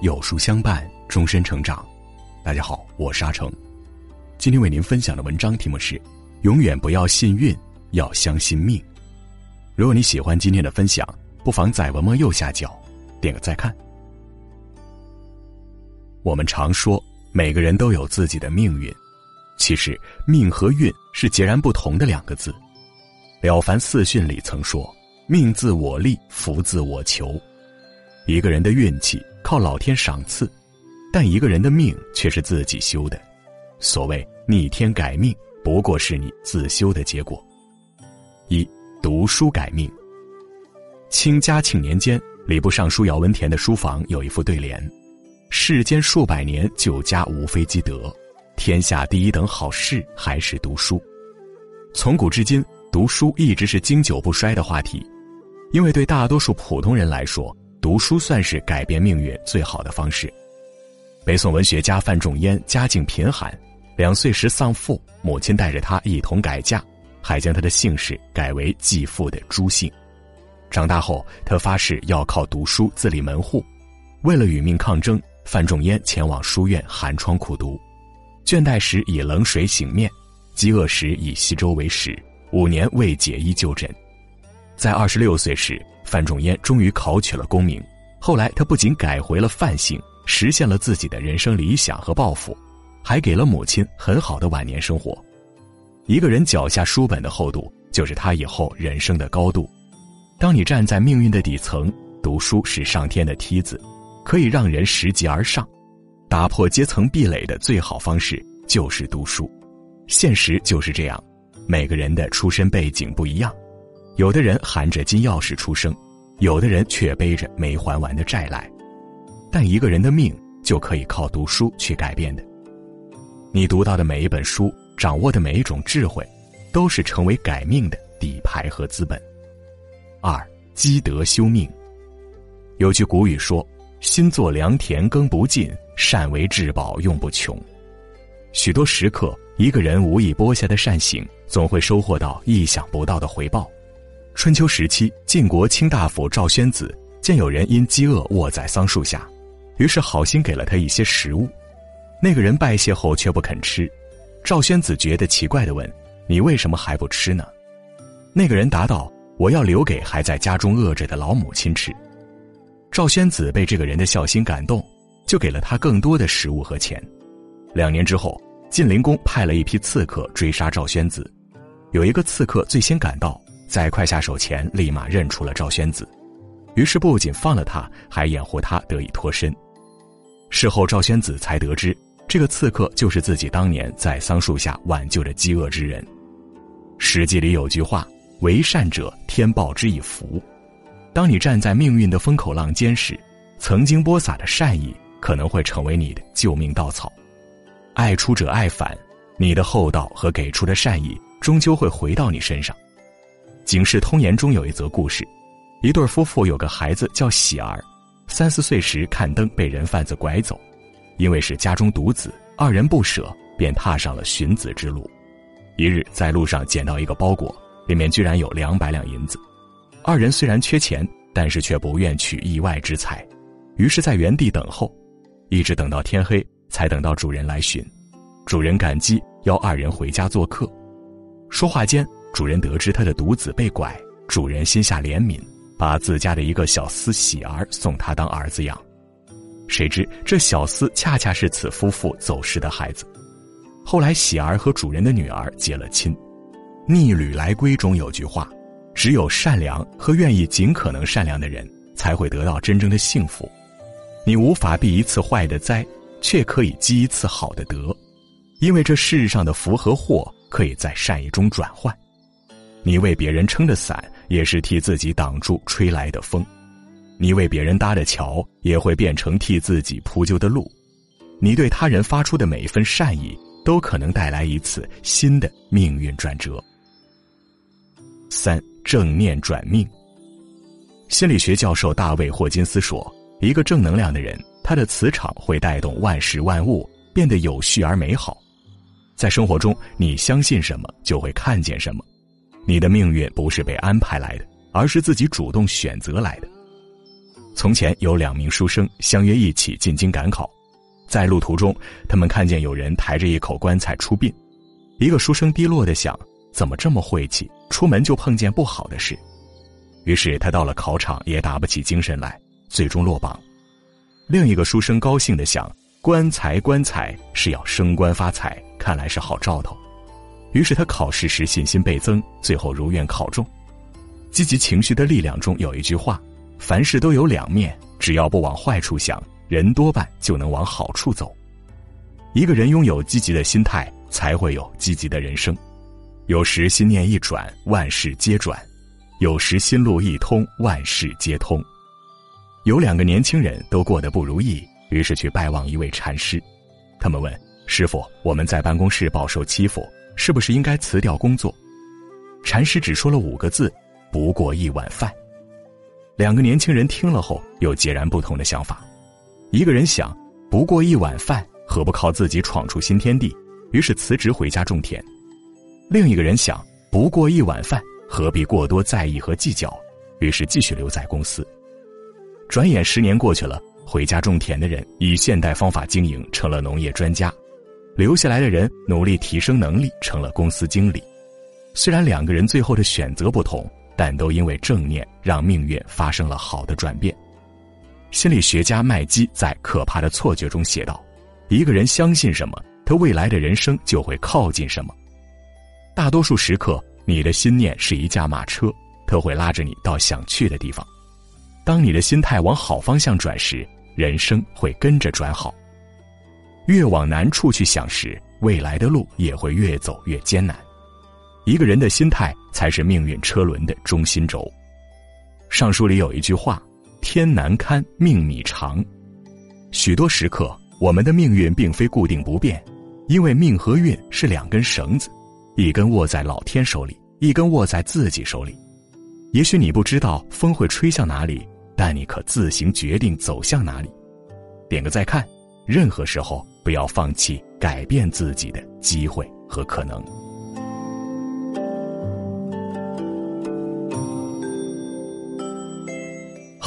有书相伴，终身成长。大家好，我是阿成。今天为您分享的文章题目是：永远不要信运，要相信命。如果你喜欢今天的分享，不妨在文末右下角点个再看。我们常说每个人都有自己的命运，其实命和运是截然不同的两个字。《了凡四训》里曾说：“命自我立，福自我求。”一个人的运气靠老天赏赐，但一个人的命却是自己修的。所谓逆天改命，不过是你自修的结果。一读书改命。清嘉庆年间，礼部尚书姚文田的书房有一副对联：“世间数百年，酒家无非积德；天下第一等好事，还是读书。”从古至今，读书一直是经久不衰的话题，因为对大多数普通人来说，读书算是改变命运最好的方式。北宋文学家范仲淹家境贫寒，两岁时丧父，母亲带着他一同改嫁，还将他的姓氏改为继父的朱姓。长大后，他发誓要靠读书自立门户。为了与命抗争，范仲淹前往书院寒窗苦读，倦怠时以冷水醒面，饥饿时以稀粥为食，五年未解衣就诊。在二十六岁时。范仲淹终于考取了功名，后来他不仅改回了范姓，实现了自己的人生理想和抱负，还给了母亲很好的晚年生活。一个人脚下书本的厚度，就是他以后人生的高度。当你站在命运的底层，读书是上天的梯子，可以让人拾级而上。打破阶层壁垒的最好方式就是读书。现实就是这样，每个人的出身背景不一样。有的人含着金钥匙出生，有的人却背着没还完的债来。但一个人的命就可以靠读书去改变的。你读到的每一本书，掌握的每一种智慧，都是成为改命的底牌和资本。二积德修命。有句古语说：“心作良田耕不尽，善为至宝用不穷。”许多时刻，一个人无意播下的善行，总会收获到意想不到的回报。春秋时期，晋国卿大夫赵宣子见有人因饥饿卧在桑树下，于是好心给了他一些食物。那个人拜谢后却不肯吃，赵宣子觉得奇怪的问：“你为什么还不吃呢？”那个人答道：“我要留给还在家中饿着的老母亲吃。”赵宣子被这个人的孝心感动，就给了他更多的食物和钱。两年之后，晋灵公派了一批刺客追杀赵宣子，有一个刺客最先赶到。在快下手前，立马认出了赵宣子，于是不仅放了他，还掩护他得以脱身。事后，赵宣子才得知，这个刺客就是自己当年在桑树下挽救的饥饿之人。《史记》里有句话：“为善者，天报之以福。”当你站在命运的风口浪尖时，曾经播撒的善意可能会成为你的救命稻草。爱出者爱返，你的厚道和给出的善意，终究会回到你身上。《警世通言》中有一则故事，一对夫妇有个孩子叫喜儿，三四岁时看灯被人贩子拐走，因为是家中独子，二人不舍，便踏上了寻子之路。一日在路上捡到一个包裹，里面居然有两百两银子。二人虽然缺钱，但是却不愿取意外之财，于是在原地等候，一直等到天黑，才等到主人来寻。主人感激，邀二人回家做客。说话间。主人得知他的独子被拐，主人心下怜悯，把自家的一个小厮喜儿送他当儿子养。谁知这小厮恰恰是此夫妇走失的孩子。后来喜儿和主人的女儿结了亲。逆旅来归中有句话：只有善良和愿意尽可能善良的人，才会得到真正的幸福。你无法避一次坏的灾，却可以积一次好的德，因为这世上的福和祸可以在善意中转换。你为别人撑的伞，也是替自己挡住吹来的风；你为别人搭的桥，也会变成替自己铺就的路。你对他人发出的每一份善意，都可能带来一次新的命运转折。三正念转命。心理学教授大卫霍金斯说：“一个正能量的人，他的磁场会带动万事万物变得有序而美好。在生活中，你相信什么，就会看见什么。”你的命运不是被安排来的，而是自己主动选择来的。从前有两名书生相约一起进京赶考，在路途中，他们看见有人抬着一口棺材出殡，一个书生低落的想：怎么这么晦气？出门就碰见不好的事。于是他到了考场也打不起精神来，最终落榜。另一个书生高兴的想：棺材棺材是要升官发财，看来是好兆头。于是他考试时信心倍增，最后如愿考中。积极情绪的力量中有一句话。凡事都有两面，只要不往坏处想，人多半就能往好处走。一个人拥有积极的心态，才会有积极的人生。有时心念一转，万事皆转；有时心路一通，万事皆通。有两个年轻人都过得不如意，于是去拜望一位禅师。他们问师傅：“我们在办公室饱受欺负，是不是应该辞掉工作？”禅师只说了五个字：“不过一碗饭。”两个年轻人听了后有截然不同的想法，一个人想不过一碗饭，何不靠自己闯出新天地？于是辞职回家种田。另一个人想不过一碗饭，何必过多在意和计较？于是继续留在公司。转眼十年过去了，回家种田的人以现代方法经营，成了农业专家；留下来的人努力提升能力，成了公司经理。虽然两个人最后的选择不同。但都因为正念，让命运发生了好的转变。心理学家麦基在《可怕的错觉》中写道：“一个人相信什么，他未来的人生就会靠近什么。大多数时刻，你的心念是一架马车，它会拉着你到想去的地方。当你的心态往好方向转时，人生会跟着转好。越往难处去想时，未来的路也会越走越艰难。”一个人的心态才是命运车轮的中心轴。上书里有一句话：“天难堪，命米长。”许多时刻，我们的命运并非固定不变，因为命和运是两根绳子，一根握在老天手里，一根握在自己手里。也许你不知道风会吹向哪里，但你可自行决定走向哪里。点个再看，任何时候不要放弃改变自己的机会和可能。